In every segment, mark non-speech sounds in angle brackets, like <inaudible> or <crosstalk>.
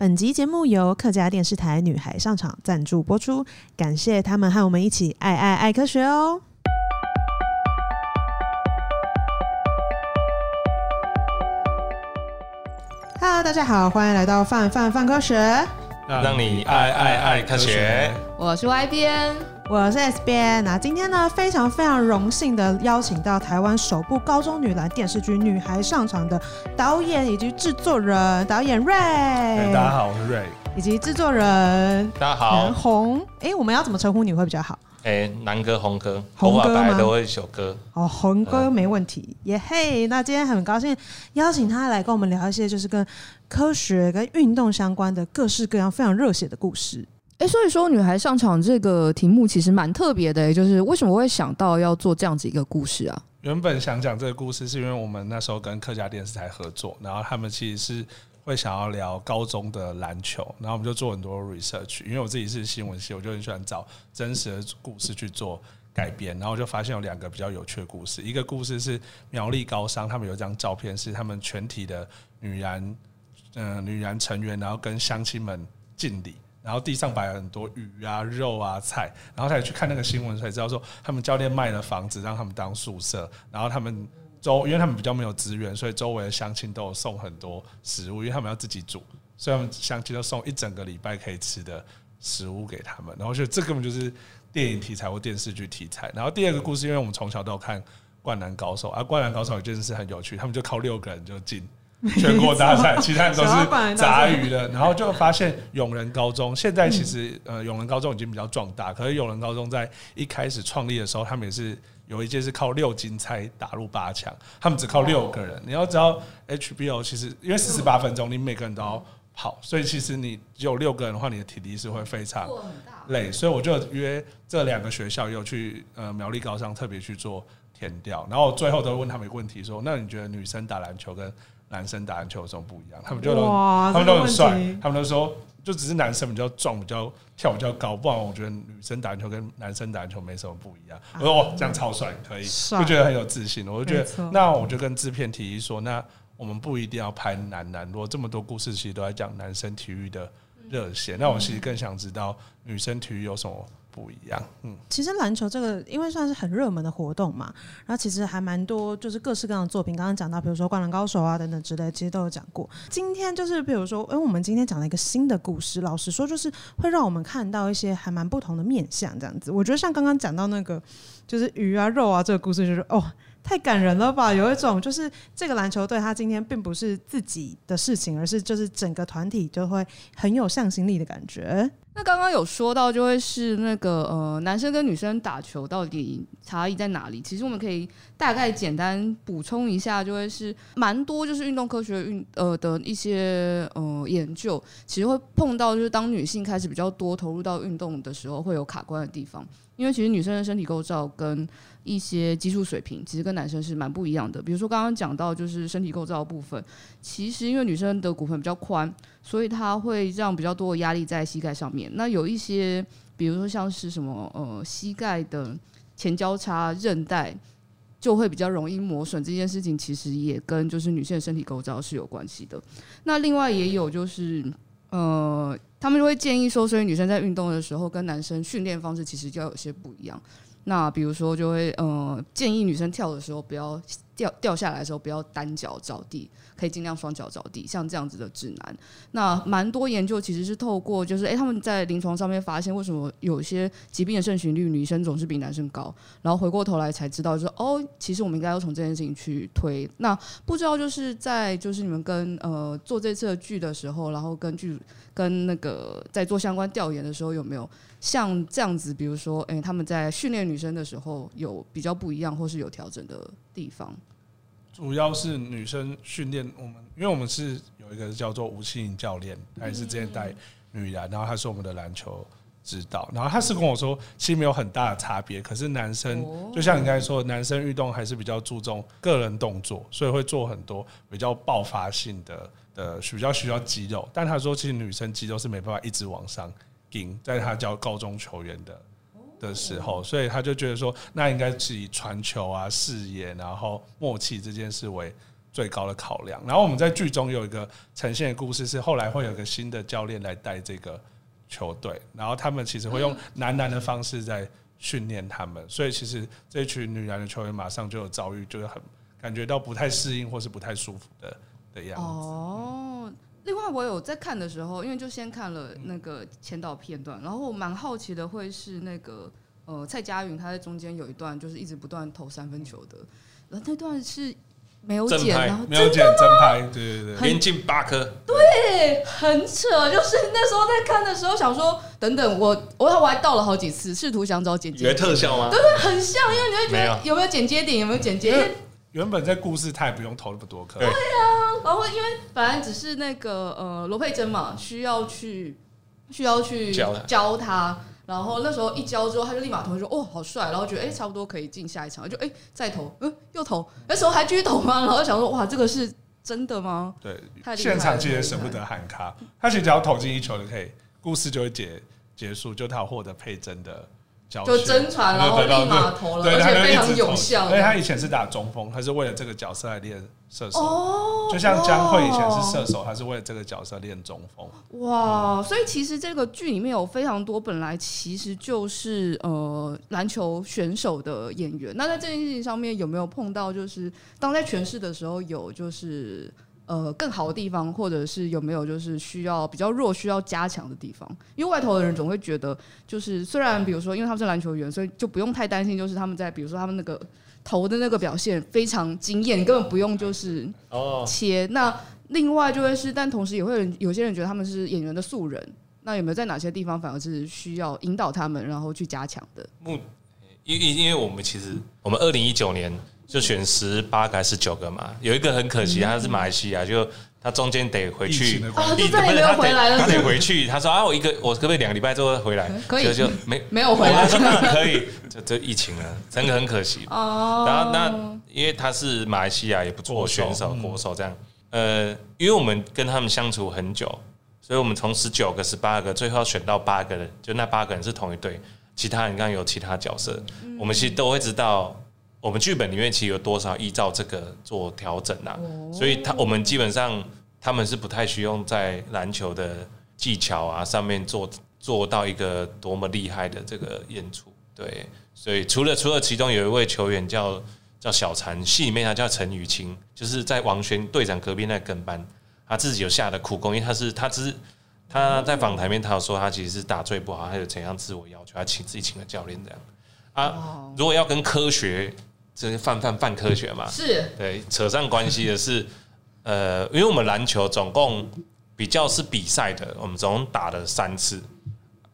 本集节目由客家电视台女孩上场赞助播出，感谢他们和我们一起爱爱爱科学哦。Hello，大家好，欢迎来到范范范科学，让你爱爱爱科学。我是 Y 编。我是 S 编，那今天呢，非常非常荣幸的邀请到台湾首部高中女篮电视剧《女孩上场》的导演以及制作人，导演 Ray。大家好，我是 Ray。以及制作人，大家好。南红，哎，我们要怎么称呼你会比较好？哎，南哥、红哥，红哥吗？都会小哥。哦，红哥没问题。耶嘿，那今天很高兴邀请他来跟我们聊一些就是跟科学跟运动相关的各式各样非常热血的故事。哎，所以说女孩上场这个题目其实蛮特别的，就是为什么会想到要做这样子一个故事啊？原本想讲这个故事，是因为我们那时候跟客家电视台合作，然后他们其实是会想要聊高中的篮球，然后我们就做很多 research。因为我自己是新闻系，我就很喜欢找真实的故事去做改编，然后我就发现有两个比较有趣的故事。一个故事是苗栗高商，他们有一张照片是他们全体的女篮，嗯、女篮成员，然后跟乡亲们敬礼。然后地上摆了很多鱼啊、肉啊、菜，然后他也去看那个新闻，才知道说他们教练卖了房子让他们当宿舍，然后他们周，因为他们比较没有资源，所以周围的乡亲都有送很多食物，因为他们要自己煮，所以他们乡亲都送一整个礼拜可以吃的食物给他们。然后就这根本就是电影题材或电视剧题材。然后第二个故事，因为我们从小都有看《灌篮高手》，而《灌篮高手》有件事很有趣，他们就靠六个人就进。全国大赛，其他人都是杂鱼的，然后就发现永仁高中现在其实呃永仁高中已经比较壮大，可是永仁高中在一开始创立的时候，他们也是有一届是靠六金钗打入八强，他们只靠六个人。你要知道 HBO 其实因为四十八分钟，你每个人都要跑，所以其实你只有六个人的话，你的体力是会非常累。所以我就约这两个学校有去呃苗栗高商特别去做田调，然后最后都问他们一个问题说：那你觉得女生打篮球跟男生打篮球有什么不一样？他们就都他们都很帅，他们都说就只是男生比较壮，比较跳比较高。不然我觉得女生打篮球跟男生打篮球没什么不一样。我说哦，这样超帅，可以，就觉得很有自信。我就觉得，那我就跟制片提议说，那我们不一定要拍男男。如果这么多故事其实都在讲男生体育的热血，那我其实更想知道女生体育有什么。不一样，嗯，其实篮球这个因为算是很热门的活动嘛，然后其实还蛮多，就是各式各样的作品。刚刚讲到，比如说《灌篮高手》啊等等之类，其实都有讲过。今天就是比如说，因为我们今天讲了一个新的故事，老实说，就是会让我们看到一些还蛮不同的面相，这样子。我觉得像刚刚讲到那个，就是鱼啊、肉啊这个故事，就是哦，太感人了吧！有一种就是这个篮球队他今天并不是自己的事情，而是就是整个团体就会很有向心力的感觉。那刚刚有说到，就会是那个呃，男生跟女生打球到底差异在哪里？其实我们可以大概简单补充一下，就会是蛮多就是运动科学运呃的一些呃研究，其实会碰到就是当女性开始比较多投入到运动的时候，会有卡关的地方，因为其实女生的身体构造跟一些技术水平，其实跟男生是蛮不一样的。比如说刚刚讲到就是身体构造部分，其实因为女生的骨盆比较宽，所以它会让比较多的压力在膝盖上面。那有一些，比如说像是什么呃膝盖的前交叉韧带，就会比较容易磨损。这件事情其实也跟就是女性的身体构造是有关系的。那另外也有就是呃，他们就会建议说，所以女生在运动的时候跟男生训练方式其实就要有些不一样。那比如说，就会呃建议女生跳的时候不要掉掉下来的时候不要单脚着地，可以尽量双脚着地，像这样子的指南。那蛮多研究其实是透过就是哎、欸、他们在临床上面发现为什么有些疾病的盛行率女生总是比男生高，然后回过头来才知道就是哦，其实我们应该要从这件事情去推。那不知道就是在就是你们跟呃做这次的剧的时候，然后根据跟那个在做相关调研的时候有没有？像这样子，比如说，诶、他们在训练女生的时候有比较不一样，或是有调整的地方。主要是女生训练我们，因为我们是有一个叫做吴庆莹教练，他也是之前带女篮，然后他是我们的篮球指导，然后他是跟我说，其实没有很大的差别。可是男生就像你刚才说，男生运动还是比较注重个人动作，所以会做很多比较爆发性的的比较需要肌肉。但他说，其实女生肌肉是没办法一直往上顶。在他教高中球员的的时候，所以他就觉得说，那应该是以传球啊、视野，然后默契这件事为最高的考量。然后我们在剧中有一个呈现的故事，是后来会有个新的教练来带这个球队，然后他们其实会用男篮的方式在训练他们，所以其实这群女篮的球员马上就有遭遇，就是很感觉到不太适应或是不太舒服的的样子。哦，另外我有在看的时候，因为就先看了那个前导片段，然后我蛮好奇的会是那个呃蔡佳云，她在中间有一段就是一直不断投三分球的，然后那段是。没有剪，然后没有剪真拍，对对对，连进八颗，对，很扯。就是那时候在看的时候，想说等等，我我我还倒了好几次，试图想找剪接，有特效吗？对对，很像，因为你会觉得有没有剪接点，有没有剪接？原本在故事他也不用投那么多颗，对啊。然后因为本来只是那个呃罗佩珍嘛，需要去需要去教他。教他然后那时候一教之后，他就立马投说：“哦，好帅！”然后觉得哎，差不多可以进下一场，就哎再投，嗯，又投。那时候还继续投吗？<laughs> 然后想说：“哇，这个是真的吗？”对，现场其实舍不得喊卡，他其实只要投进一球就可以，故事就会结结束，就他有获得佩珍的。就真传，然后立马投了，而且非常有效。因为他以前是打中锋，他是为了这个角色来练射手。哦，就像江蕙以前是射手，他是为了这个角色练中锋。哇，所以其实这个剧里面有非常多本来其实就是呃篮球选手的演员。那在这件事情上面有没有碰到，就是当在诠释的时候有就是？呃，更好的地方，或者是有没有就是需要比较弱、需要加强的地方？因为外头的人总会觉得，就是虽然比如说，因为他们是篮球员，所以就不用太担心，就是他们在比如说他们那个投的那个表现非常惊艳，你根本不用就是哦切。那另外就会是，但同时也会有人有些人觉得他们是演员的素人，那有没有在哪些地方反而是需要引导他们，然后去加强的？目因因因为我们其实我们二零一九年。就选十八个还是十九个嘛？有一个很可惜，他是马来西亚，就他中间得回去，他再也没有回来了。他得回去，他说啊，我一个我可不可以两个礼拜之后回来？可以，就没没有回来，可以，这这疫情啊，真的很可惜。哦，然后那因为他是马来西亚也不错选手，国手这样。呃，因为我们跟他们相处很久，所以我们从十九个、十八个，最后选到八个人，就那八个人是同一队，其他人刚刚有其他角色，我们其实都会知道。我们剧本里面其实有多少依照这个做调整啊？所以他我们基本上他们是不太需要在篮球的技巧啊上面做做到一个多么厉害的这个演出。对，所以除了除了其中有一位球员叫叫小禅，戏里面他叫陈雨清，就是在王璇队长隔壁那跟班，他自己有下的苦功，因为他是他只是他在访谈面他有说他其实是打最不好，他有怎样自我要求，他请自己请个教练这样啊。如果要跟科学。这是泛泛泛科学嘛？是对，扯上关系的是，<laughs> 呃，因为我们篮球总共比较是比赛的，我们总共打了三次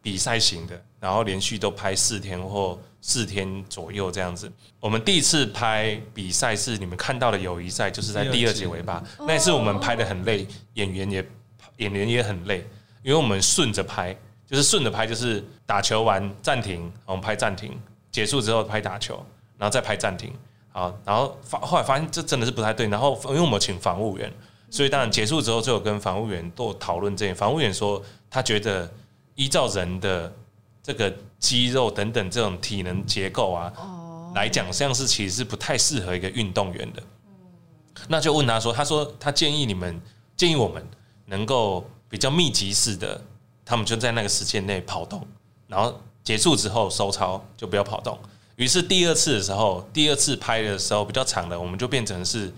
比赛型的，然后连续都拍四天或四天左右这样子。我们第一次拍比赛是你们看到的友谊赛，就是在第二节尾巴，那一次我们拍的很累，演员也演员也很累，因为我们顺着拍，就是顺着拍，就是打球完暂停，我们拍暂停，结束之后拍打球。然后再拍暂停，好，然后发后来发现这真的是不太对，然后因为我们请防务员，所以当然结束之后就有跟防务员做讨论这些。防务员说他觉得依照人的这个肌肉等等这种体能结构啊来讲，像是其实是不太适合一个运动员的。那就问他说，他说他建议你们建议我们能够比较密集式的，他们就在那个时间内跑动，然后结束之后收操就不要跑动。于是第二次的时候，第二次拍的时候比较长的，我们就变成是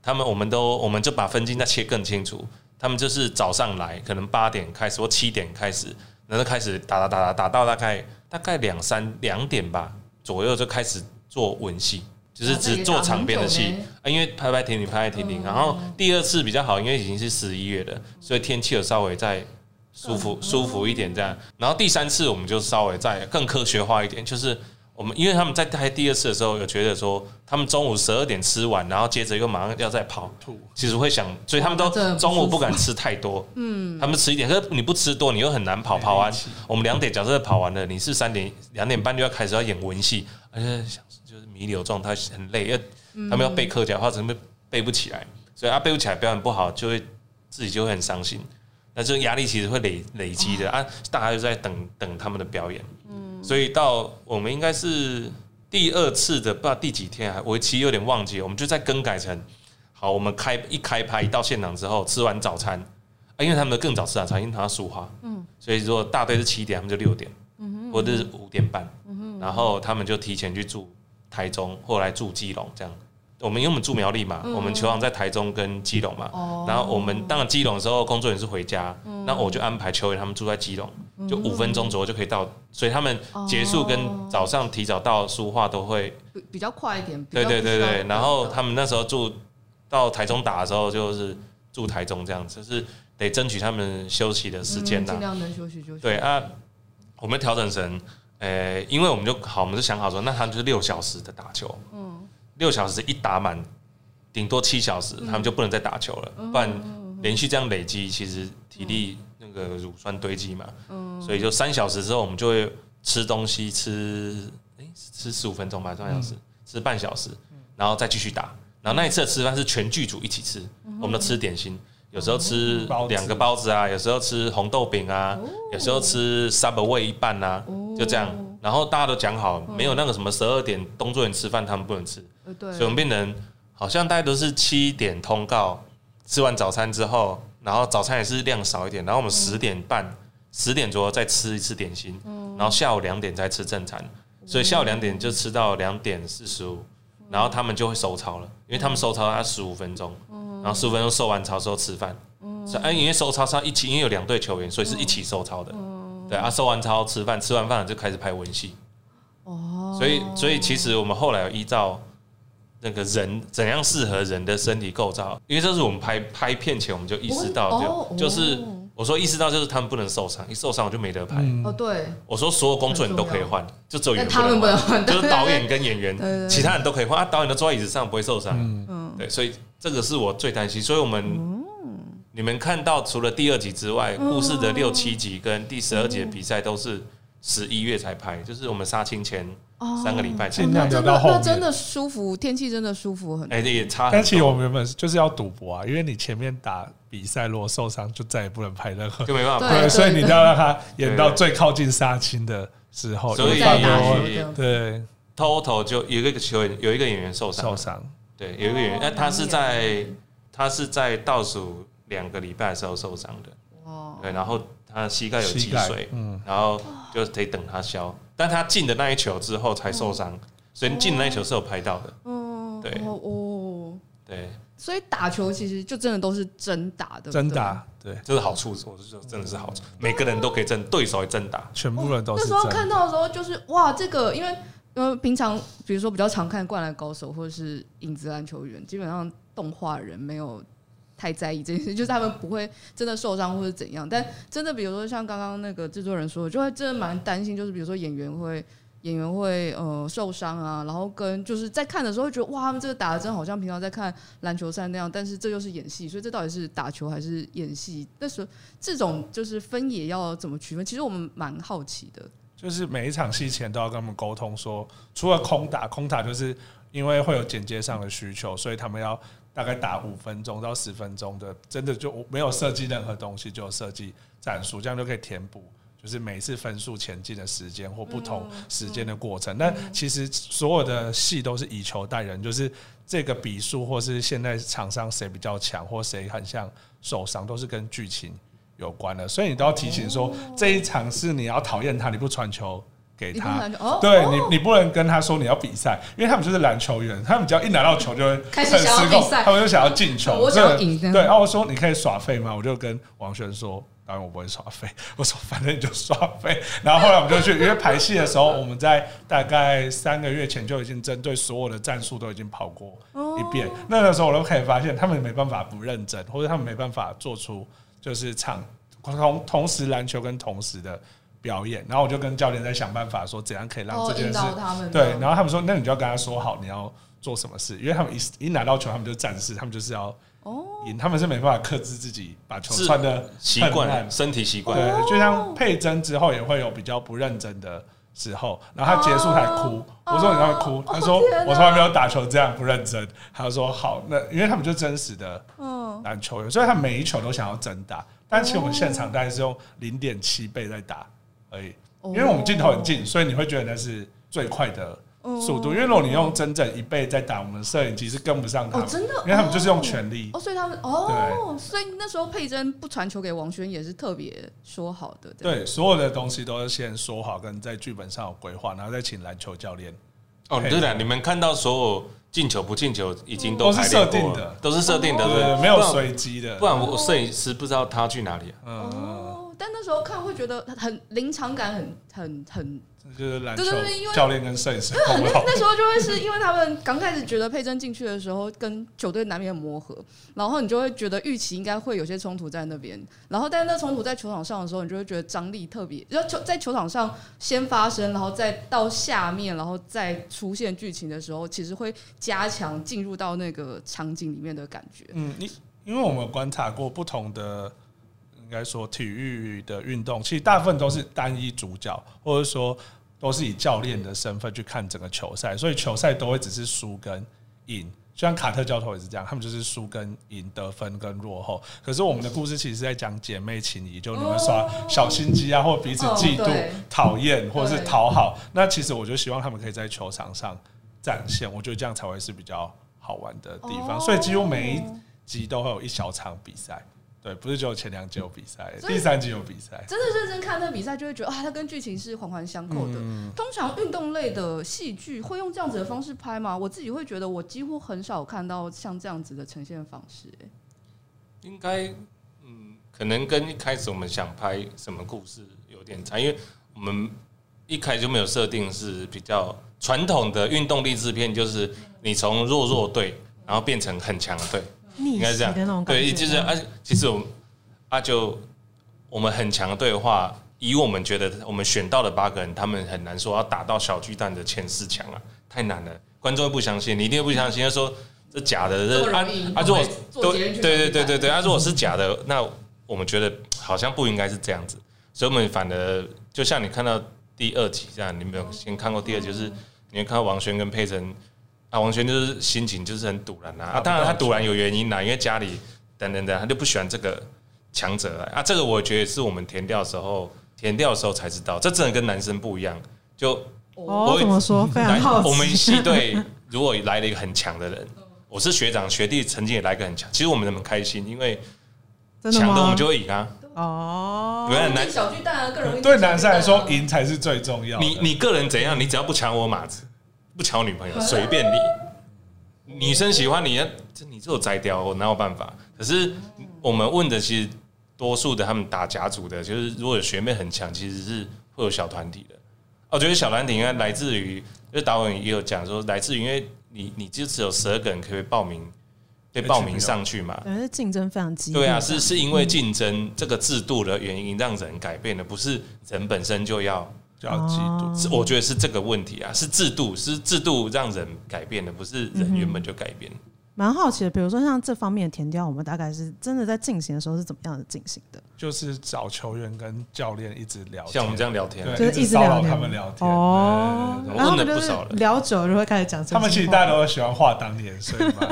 他们，我们都我们就把分镜再切更清楚。他们就是早上来，可能八点开始或七点开始，然后开始打打打打打到大概大概两三两点吧左右就开始做吻戏，就是只做场边的戏啊，因为拍拍停停拍拍停停。然后第二次比较好，因为已经是十一月了，所以天气有稍微再舒服舒服一点这样。然后第三次我们就稍微再更科学化一点，就是。我们因为他们在拍第二次的时候，有觉得说他们中午十二点吃完，然后接着又马上要再跑，其实会想，所以他们都中午不敢吃太多。嗯，他们吃一点，可是你不吃多，你又很难跑。跑完，我们两点假设跑完了，你是三点两点半就要开始要演文戏，而且想就是弥留状态很累，要他们要背客家话，怎么背不起来？所以他背不起来，表演不好，就会自己就会很伤心。那这个压力其实会累累积的啊，大家就在等等他们的表演。所以到我们应该是第二次的，不知道第几天，我其实有点忘记，我们就在更改成，好，我们开一开拍一到现场之后，吃完早餐，啊，因为他们更早吃早餐，因为他要梳化，嗯，所以说大队是七点，他们就六点，嗯，或者是五点半，嗯，然后他们就提前去住台中，后来住基隆这样。我们因为我们住苗栗嘛，我们球场在台中跟基隆嘛，然后我们当然基隆的时候，工作人员是回家，那我就安排球员他们住在基隆，就五分钟左右就可以到，所以他们结束跟早上提早到书画都会比较快一点。对对对对，然后他们那时候住到台中打的时候，就是住台中这样子，就是得争取他们休息的时间呐，尽量能休息就休息。对啊，我们调整成，呃，因为我们就好，我们就想好说，那他们就是六小时的打球，嗯。六小时一打满，顶多七小时，他们就不能再打球了，不然连续这样累积，其实体力那个乳酸堆积嘛，所以就三小时之后，我们就会吃东西，吃诶吃十五分钟吧，半小时，吃半小时，然后再继续打。然后那一次的吃饭是全剧组一起吃，我们都吃点心，有时候吃两个包子啊，有时候吃红豆饼啊，有时候吃 Subway 一半啊，就这样。然后大家都讲好，没有那个什么十二点工作人员吃饭，他们不能吃。对，所以我们变成好像大家都是七点通告，吃完早餐之后，然后早餐也是量少一点，然后我们十点半、十点左右再吃一次点心，然后下午两点再吃正餐，所以下午两点就吃到两点四十五，然后他们就会收操了，因为他们收操要十五分钟，然后十五分钟收完操之后吃饭，哎，因为收操是一起，因为有两队球员，所以是一起收操的，对啊，收完操吃饭，吃完饭就开始拍文戏，哦，所以所以其实我们后来有依照。那个人怎样适合人的身体构造？因为这是我们拍拍片前我们就意识到，就就是我说意识到就是他们不能受伤，一受伤我就没得拍。哦，对，我说所有工作人员都可以换，就只有演员不能换，就是导演跟演员，其他人都可以换啊。导演都坐在椅子上不会受伤，嗯，对，所以这个是我最担心。所以我们你们看到除了第二集之外，故事的六七集跟第十二集的比赛都是十一月才拍，就是我们杀青前。三个礼拜前，那真的那真的舒服，天气真的舒服很多。哎，这也差。但其实我们原本就是要赌博啊，因为你前面打比赛如果受伤，就再也不能拍任何，就没办法拍。所以你就要让他演到最靠近杀青的时候。所以对，total 就有一个球员，有一个演员受伤。受伤。对，有一个演员，那他是在他是在倒数两个礼拜的时候受伤的。哦。对，然后他膝盖有积水，嗯，然后就得等他消。但他进的那一球之后才受伤，所以进的那一球是有拍到的。哦，对，哦，对，所以打球其实就真的都是真打的，真打，对，这是好处。我是说，真的是好处，每个人都可以真，对手也真打，全部人都是。那时候看到的时候，就是哇，这个因为因为平常比如说比较常看《灌篮高手》或者是《影子篮球员》，基本上动画人没有。太在意这件事，<laughs> 就是他们不会真的受伤或者怎样，但真的比如说像刚刚那个制作人说，就会真的蛮担心，就是比如说演员会演员会呃受伤啊，然后跟就是在看的时候会觉得哇，他们这个打的真好像平常在看篮球赛那样，但是这就是演戏，所以这到底是打球还是演戏？那时候这种就是分野要怎么区分？其实我们蛮好奇的，就是每一场戏前都要跟他们沟通说，除了空打，空打就是因为会有剪接上的需求，所以他们要。大概打五分钟到十分钟的，真的就没有设计任何东西，就设计战术，这样就可以填补，就是每一次分数前进的时间或不同时间的过程。但其实所有的戏都是以球带人，就是这个比数或是现在场上谁比较强或谁很像受伤，都是跟剧情有关的。所以你都要提醒说，这一场是你要讨厌他，你不传球。给他，对你，你不能跟他说你要比赛，因为他们就是篮球员，他们只要一拿到球就会很失控，他们就想要进球。我想赢。对，然后我说你可以耍废吗？我就跟王轩说，当然我不会耍废。我说反正你就耍废。然后后来我们就去，因为排戏的时候，我们在大概三个月前就已经针对所有的战术都已经跑过一遍。那个时候我都可以发现，他们没办法不认真，或者他们没办法做出就是唱同同时篮球跟同时的。表演，然后我就跟教练在想办法，说怎样可以让这件事对。然后他们说，那你就要跟他说好，你要做什么事，因为他们一一拿到球，他们就战士，他们就是要赢，他们是没办法克制自己把球穿的习惯，身体习惯。对，就像佩珍之后也会有比较不认真的时候，然后他结束才哭。我说你会哭，他说我从来没有打球这样不认真。他说好，那因为他们就真实的篮球员，所以他每一球都想要真打，但其实我们现场大概是用零点七倍在打。而已，因为我们镜头很近，所以你会觉得那是最快的速度，因为如果你用真正一倍在打，我们摄影机是跟不上他们，哦，真的，因为他们就是用全力。哦，所以他们哦，所以那时候佩珍不传球给王轩也是特别说好的。对，所有的东西都是先说好，跟在剧本上有规划，然后再请篮球教练。哦，对的，你们看到所有进球不进球已经都是设定的，都是设定的，对，没有随机的，不然我摄影师不知道他去哪里。嗯，但那时候看会觉得很临场感，很很很。就是篮球教练跟摄影师，那那时候就会是因为他们刚开始觉得佩珍进去的时候跟球队难免磨合，然后你就会觉得预期应该会有些冲突在那边，然后但是那冲突在球场上的时候，你就会觉得张力特别，然后球在球场上先发生，然后再到下面，然后再出现剧情的时候，其实会加强进入到那个场景里面的感觉。嗯，你因为我们观察过不同的。应该说，体育的运动其实大部分都是单一主角，或者说都是以教练的身份去看整个球赛，所以球赛都会只是输跟赢。就像卡特教头也是这样，他们就是输跟赢，得分跟落后。可是我们的故事其实是在讲姐妹情谊，就你们耍小心机啊，或彼此嫉妒、讨厌，或者是讨好。那其实我就希望他们可以在球场上展现，我觉得这样才会是比较好玩的地方。所以几乎每一集都会有一小场比赛。对，不是只有前两集有比赛，第三集有比赛。真的认真看那比赛，就会觉得啊，它跟剧情是环环相扣的。嗯、通常运动类的戏剧会用这样子的方式拍吗？我自己会觉得，我几乎很少看到像这样子的呈现方式。哎，应该，嗯，可能跟一开始我们想拍什么故事有点差，因为我们一开始就没有设定是比较传统的运动励志片，就是你从弱弱队，然后变成很强的队。应该是这样，对，就是啊，其实我们啊，就我们很强队的话，以我们觉得我们选到的八个人，他们很难说要打到小巨蛋的前四强啊，太难了，观众会不相信，你一定会不相信，他说这假的，这啊啊，如果对对对对对对，啊，如果是假的，那我们觉得好像不应该是这样子，所以我们反而就像你看到第二集这样，你没有先看过第二集，就是你会看到王轩跟佩岑。啊，王轩就是心情就是很赌烂呐啊，当然他堵然有原因啦，因为家里等等等，他就不喜欢这个强者来啊。这个我觉得是我们填掉的时候，填掉的时候才知道，这真的跟男生不一样。就哦，怎么说？非常好奇。我们系队如果来了一个很强的人，我是学长学弟，曾经也来个很强，其实我们很开心，因为强的我们就会赢啊。哦，原来男小巨蛋啊，更容易。对男生来说，赢才是最重要。你你个人怎样？你只要不抢我马子。不挑女朋友，随便你。女生喜欢你，这你这有摘掉，我哪有办法？可是我们问的，其实多数的他们打甲组的，就是如果有学妹很强，其实是会有小团体的。我觉得小团体应该来自于，因为导演也有讲说，来自于因为你你就只有十二个人可以报名，被报名上去嘛。对，竞争非常激烈。对啊，是是因为竞争这个制度的原因让人改变的，不是人本身就要。就要嫉妒，是我觉得是这个问题啊，是制度，是制度让人改变的，不是人原本就改变。蛮、嗯、好奇的，比如说像这方面的田调，我们大概是真的在进行的时候是怎么样的进行的？就是找球员跟教练一直聊天，像我们这样聊天，就是一直聊天，他们聊天哦。然后不少了，聊久了就会开始讲。他们其实大家都喜欢画当年，所以嘛，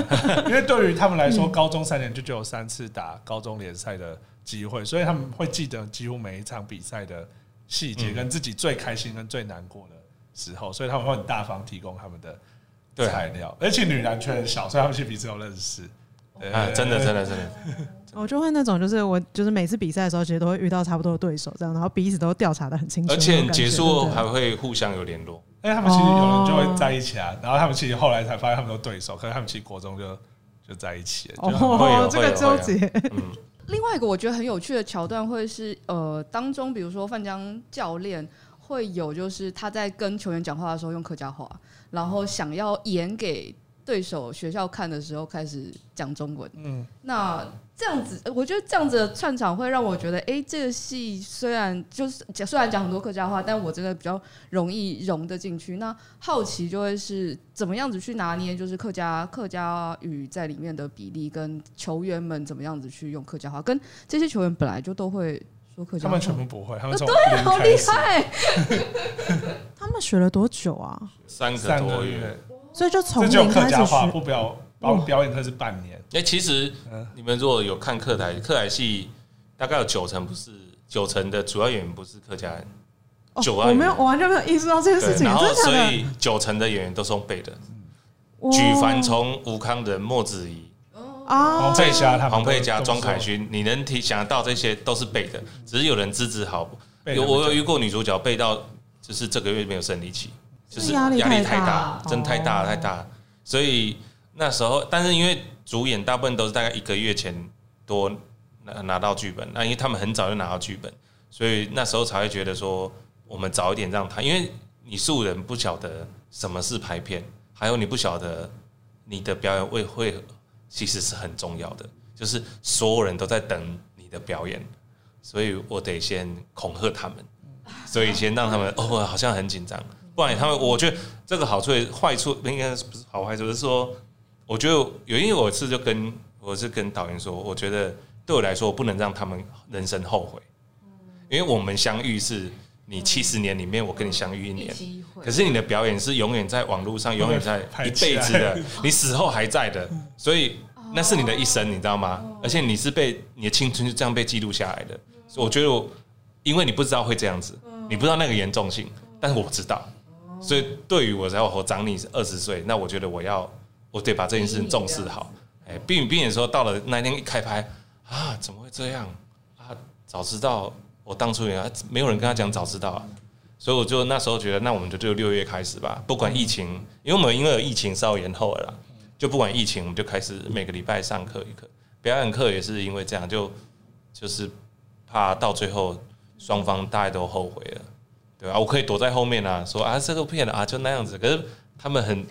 因为对于他们来说，高中三年就只有三次打高中联赛的机会，所以他们会记得几乎每一场比赛的。细节跟自己最开心跟最难过的时候，所以他们会很大方提供他们的材料，而且女篮圈很小，所以他们其实彼此都认识。啊，真的，真的，真的，<laughs> 我就会那种，就是我就是每次比赛的时候，其实都会遇到差不多的对手，这样，然后彼此都调查的很清楚，而且结束还会互相有联络。哎，他们其实有人就会在一起啊，然后他们其实后来才发现他们都对手，可是他们其实国中就就在一起了。哦，这个纠结。嗯。另外一个我觉得很有趣的桥段会是，呃，当中比如说范江教练会有，就是他在跟球员讲话的时候用客家话，然后想要演给对手学校看的时候开始讲中文。嗯，那。这样子，我觉得这样子的串场会让我觉得，哎，这个戏虽然就是虽然讲很多客家话，但我真的比较容易融得进去。那好奇就会是怎么样子去拿捏，就是客家客家语在里面的比例，跟球员们怎么样子去用客家话，跟这些球员本来就都会说客家话，他们全部不会，他们从对，好厉害。<laughs> 他们学了多久啊？三个多月，所以就从零开始学，不表表表演课是半年。哎，其实你们如果有看客台，客台戏大概有九成不是九成的主要演员不是客家人，九万，我没有，我完全没有意识到这个事情。然后，所以九成的演员都是用背的。举凡从吴康仁、莫子仪、黄佩嘉、黄佩嘉、庄凯勋，你能提想得到这些都是背的，只是有人资质好。有我有遇过女主角背到，就是这个月没有生理期，就是压力太大，真太大太大。所以那时候，但是因为主演大部分都是大概一个月前多拿拿到剧本，那因为他们很早就拿到剧本，所以那时候才会觉得说，我们早一点让他，因为你素人不晓得什么是排片。还有你不晓得你的表演会会其实是很重要的，就是所有人都在等你的表演，所以我得先恐吓他们，所以先让他们哦好像很紧张，不然他们我觉得这个好处坏处应该不是好坏处，是说我觉得有因为我是就跟我是跟导演说，我觉得对我来说我不能让他们人生后悔，因为我们相遇是。你七十年里面，我跟你相遇一年，可是你的表演是永远在网络上，永远在一辈子的，<laughs> 你死后还在的，所以那是你的一生，你知道吗？而且你是被你的青春就这样被记录下来的。所以我觉得我，因为你不知道会这样子，你不知道那个严重性，但是我知道，所以对于我，我长你二十岁，那我觉得我要，我得把这件事情重视好。哎，并并且说到了那天一开拍啊，怎么会这样啊？早知道。我当初也没有人跟他讲，早知道啊，所以我就那时候觉得，那我们就就六月开始吧，不管疫情，因为我们因为有疫情稍微延后了啦，就不管疫情，我们就开始每个礼拜上课一课，表演课也是因为这样，就就是怕到最后双方大家都后悔了，对吧？我可以躲在后面啊，说啊这个骗了啊，就那样子，可是他们很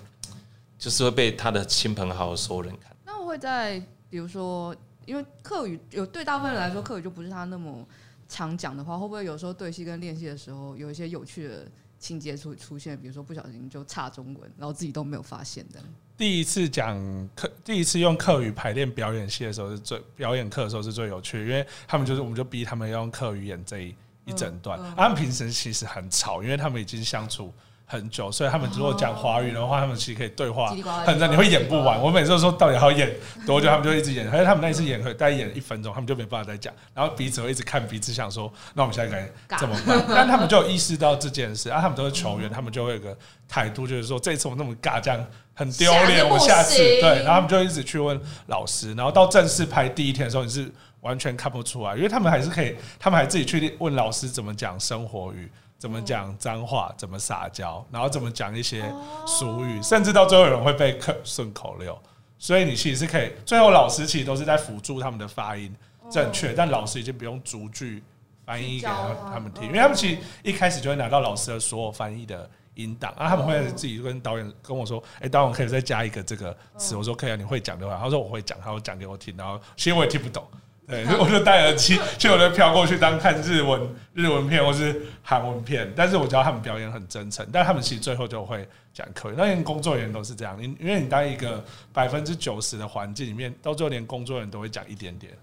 就是会被他的亲朋好友所有人看。那我会在比如说，因为课语有对大部分人来说，课语就不是他那么。常讲的话，会不会有时候对戏跟练戏的时候，有一些有趣的情节出出现？比如说不小心就差中文，然后自己都没有发现的。第一次讲课，第一次用客语排练表演戏的时候是最表演课的时候是最有趣的，因为他们就是我们就逼他们要用客语演这一一整段。他们平时其实很吵，因为他们已经相处。很久，所以他们如果讲华语的话，他们其实可以对话很长，你会演不完。我每次都说到底还要演多久，他们就一直演。而且他们那一次演可以再演一分钟，他们就没办法再讲。然后彼此会一直看彼此，想说那我们现在该怎么办？但他们就有意识到这件事啊，他们都是球员，他们就会有个态度，就是说这次我那么尬，这样很丢脸，我下次 <laughs> 对。然后他们就一直去问老师，然后到正式拍第一天的时候，你是完全看不出来，因为他们还是可以，他们还自己去问老师怎么讲生活语。怎么讲脏话？怎么撒娇？然后怎么讲一些俗语？甚至到最后有人会背顺口溜。所以你其实是可以，最后老师其实都是在辅助他们的发音正确，但老师已经不用逐句翻译给他们听，因为他们其实一开始就会拿到老师的所有翻译的音档，然后他们会自己跟导演跟我说：“哎，导演可以再加一个这个词。”我说：“可以啊，你会讲的话。”他说：“我会讲。”他说：“讲给我听。”然后其实我也听不懂。对，<laughs> 我就戴耳机，就我就飘过去当看日文日文片或是韩文片，但是我知道他们表演很真诚，但他们其实最后就会讲客语。那连工作人员都是这样，因因为你当一个百分之九十的环境里面，到最后连工作人员都会讲一点点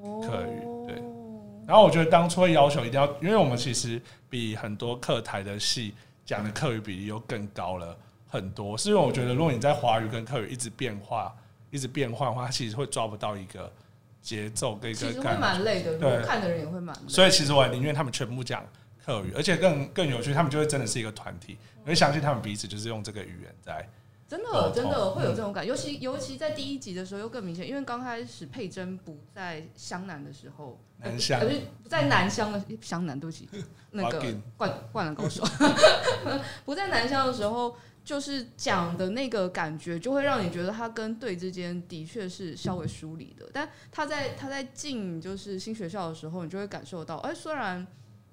客语。对，然后我觉得当初会要求一定要，因为我们其实比很多客台的戏讲的客语比例又更高了很多，是因为我觉得如果你在华语跟客语一直变化、一直变换的话，其实会抓不到一个。节奏跟一个感觉，其实会蛮累的，对，看的人也会蛮累。所以其实我宁愿他们全部讲客语，而且更更有趣，他们就会真的是一个团体，我会相信他们彼此就是用这个语言在。真的真的会有这种感觉，尤其尤其在第一集的时候又更明显，因为刚开始佩珍不在湘南的时候，南湘不在南湘的湘南，对不起，那个灌灌篮高手 <laughs> 不在南湘的时候。就是讲的那个感觉，就会让你觉得他跟队之间的确是稍微疏离的。但他在他在进就是新学校的时候，你就会感受到，哎，虽然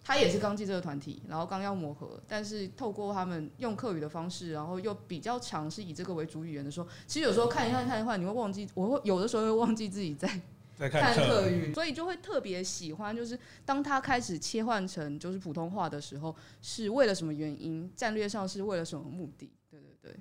他也是刚进这个团体，然后刚要磨合，但是透过他们用课语的方式，然后又比较强势以这个为主语言的时候，其实有时候看一看看一看，你会忘记，我会有的时候会忘记自己在在看课语，所以就会特别喜欢，就是当他开始切换成就是普通话的时候，是为了什么原因？战略上是为了什么目的？对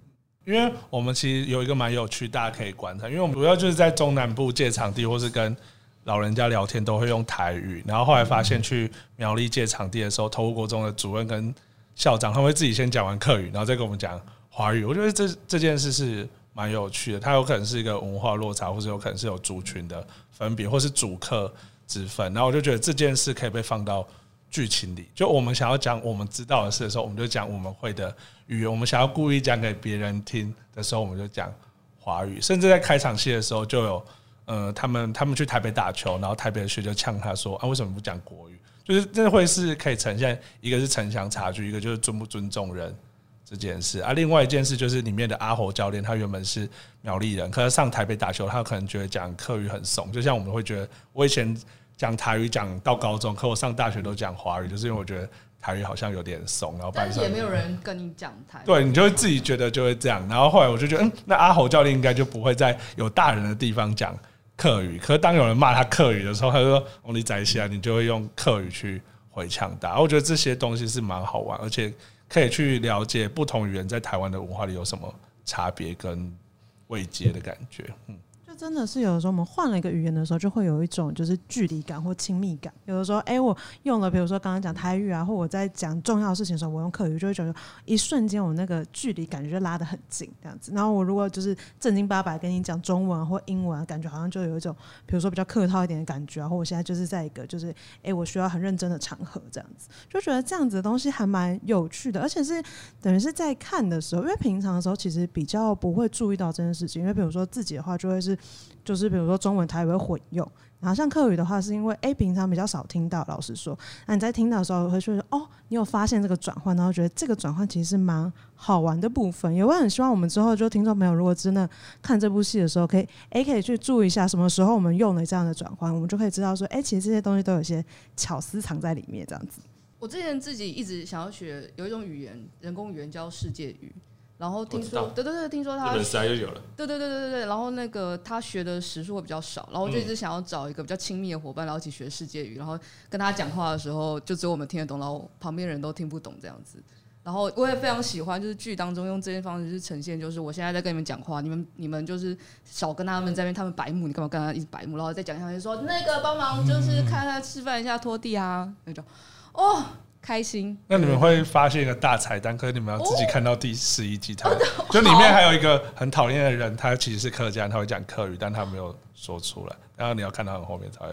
因为我们其实有一个蛮有趣，大家可以观察。因为我们主要就是在中南部借场地，或是跟老人家聊天，都会用台语。然后后来发现去苗栗借场地的时候，头屋国中的主任跟校长，他们会自己先讲完客语，然后再跟我们讲华语。我觉得这这件事是蛮有趣的。它有可能是一个文化落差，或者有可能是有族群的分别，或是主客之分。然后我就觉得这件事可以被放到剧情里。就我们想要讲我们知道的事的时候，我们就讲我们会的语言；我们想要故意讲给别人听的时候，我们就讲华语。甚至在开场戏的时候，就有呃，他们他们去台北打球，然后台北的学就呛他说：“啊，为什么不讲国语？”就是这会是可以呈现一个是城乡差距，一个就是尊不尊重人。这件事啊，另外一件事就是里面的阿猴教练，他原本是苗栗人，可是上台北打球，他可能觉得讲客语很怂，就像我们会觉得，我以前讲台语讲到高中，可我上大学都讲华语，就是因为我觉得台语好像有点怂，然后但是也没有人跟你讲台语，对，你就会自己觉得就会这样，然后后来我就觉得，嗯，那阿侯教练应该就不会在有大人的地方讲客语，可是当有人骂他客语的时候，他就说“哦，你在下”，你就会用客语去回呛他，我觉得这些东西是蛮好玩，而且。可以去了解不同语言在台湾的文化里有什么差别跟未接的感觉，嗯。真的是有的时候，我们换了一个语言的时候，就会有一种就是距离感或亲密感。有的时候，哎、我用了，比如说刚刚讲台语啊，或我在讲重要的事情的时候，我用客语，就会觉得一瞬间我那个距离感觉就拉得很近，这样子。然后我如果就是正经八百跟你讲中文或英文，感觉好像就有一种，比如说比较客套一点的感觉啊，或我现在就是在一个就是，哎、我需要很认真的场合，这样子，就觉得这样子的东西还蛮有趣的，而且是等于是在看的时候，因为平常的时候其实比较不会注意到这件事情，因为比如说自己的话就会是。就是比如说中文台语会混用，然后像客语的话，是因为哎、平常比较少听到，老实说，那你在听到的时候会觉得哦，你有发现这个转换，然后觉得这个转换其实是蛮好玩的部分。也会很希望我们之后就听众朋友，如果真的看这部戏的时候，可以哎、可以去注意一下什么时候我们用了这样的转换，我们就可以知道说，哎、其实这些东西都有些巧思藏在里面，这样子。我之前自己一直想要学有一种语言，人工语言叫世界语。然后听说，对对对，听说他本来就有了。对对对对对，然后那个他学的时数会比较少，然后就一直想要找一个比较亲密的伙伴，然后一起学世界语，然后跟他讲话的时候，就只有我们听得懂，然后旁边人都听不懂这样子。然后我也非常喜欢，就是剧当中用这些方式去呈现，就是我现在在跟你们讲话，你们你们就是少跟他们在那边，他们白目，你干嘛跟他一直白目？然后再讲一下，就说那个帮忙，就是看他示范一下拖地啊那种，哦。开心。那你们会发现一个大彩蛋，可是你们要自己看到第十一集才。就里面还有一个很讨厌的人，他其实是客家，他会讲客语，但他没有说出来。然后你要看到很后面才会。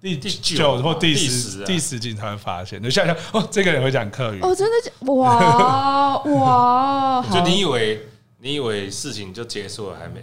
第第九或第十第十集才会发现。你想想哦，这个人会讲客语哦，真的哇 <laughs> 哇！就你以为你以为事情就结束了，还没。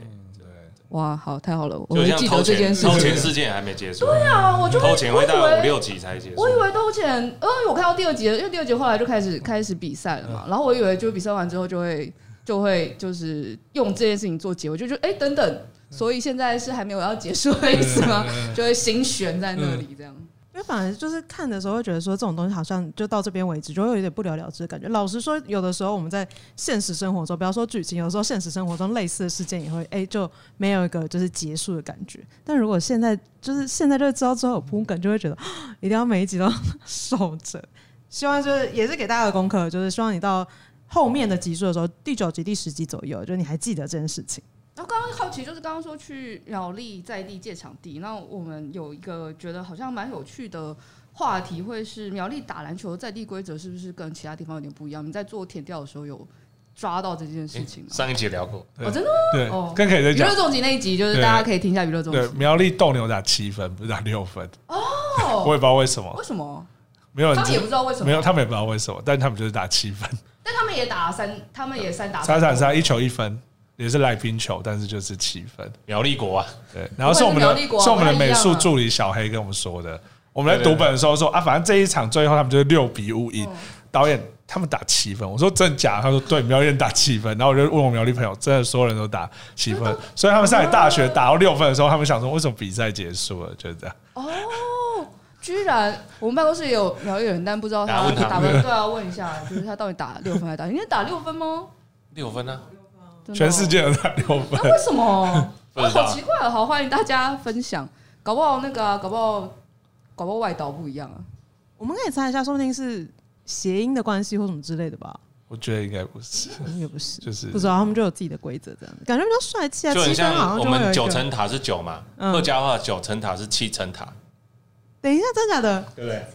哇，好，太好了！我会记得这件事。偷钱事件还没结束。对啊，我就偷钱会到五六集才结束。我以为偷钱，因为我看到第二集了，因为第二集后来就开始开始比赛了嘛。然后我以为就比赛完之后就会就会就是用这件事情做结尾，就就哎等等，所以现在是还没有要结束的意思吗？就会心悬在那里这样。因为反而就是看的时候会觉得说这种东西好像就到这边为止，就会有点不了了之的感觉。老实说，有的时候我们在现实生活中，不要说剧情，有时候现实生活中类似的事件也会哎、就没有一个就是结束的感觉。但如果现在就是现在就知道之后有铺梗，就会觉得一定要每一集都 <laughs> 守着。希望就是也是给大家的功课，就是希望你到后面的集数的时候，第九集、第十集左右，就你还记得这件事情。然后刚刚好奇就是刚刚说去苗栗在地借场地，那我们有一个觉得好像蛮有趣的话题，会是苗栗打篮球的在地规则是不是跟其他地方有点不一样？你在做填调的时候有抓到这件事情吗？上一集聊过，哦，真的对哦，跟可以再讲。娱乐重击那一集就是大家可以听一下娱乐重击。对，苗栗斗牛打七分，不是打六分哦，<laughs> 我也不知道为什么，为什么？没有人，他们也不知道为什么，没有，他们也不知道为什么，但他们就是打七分，但他们也打三，他们也三打三打三，一球一分。也是来冰球，但是就是七分。苗栗国啊，对，然后是我们的，是我们的美术助理小黑跟我们说的。我们在读本的时候说啊，反正这一场最后他们就是六比五赢。导演他们打七分，我说真的假？他说对，苗栗人打七分。然后我就问我苗栗朋友，真的所有人都打七分。所以他们上海大学打到六分的时候，他们想说为什么比赛结束了？就是这样。哦，居然我们办公室也有苗栗人，但不知道他打分。对啊，问一下，就是他到底打六分还是打？应该打六分吗？六分呢？全世界都打六分，那为什么？<laughs> 好奇怪哦！好，欢迎大家分享。搞不好那个、啊，搞不好，搞不好外岛不一样啊。我们可以猜一下，说不定是谐音的关系或什么之类的吧。我觉得应该不是，应该不是，就是不知道他们就有自己的规则，这样子感觉比较帅气啊。就很像我们九层塔是九嘛，客家话九层塔是七层塔。等一下，真的假的？对不对？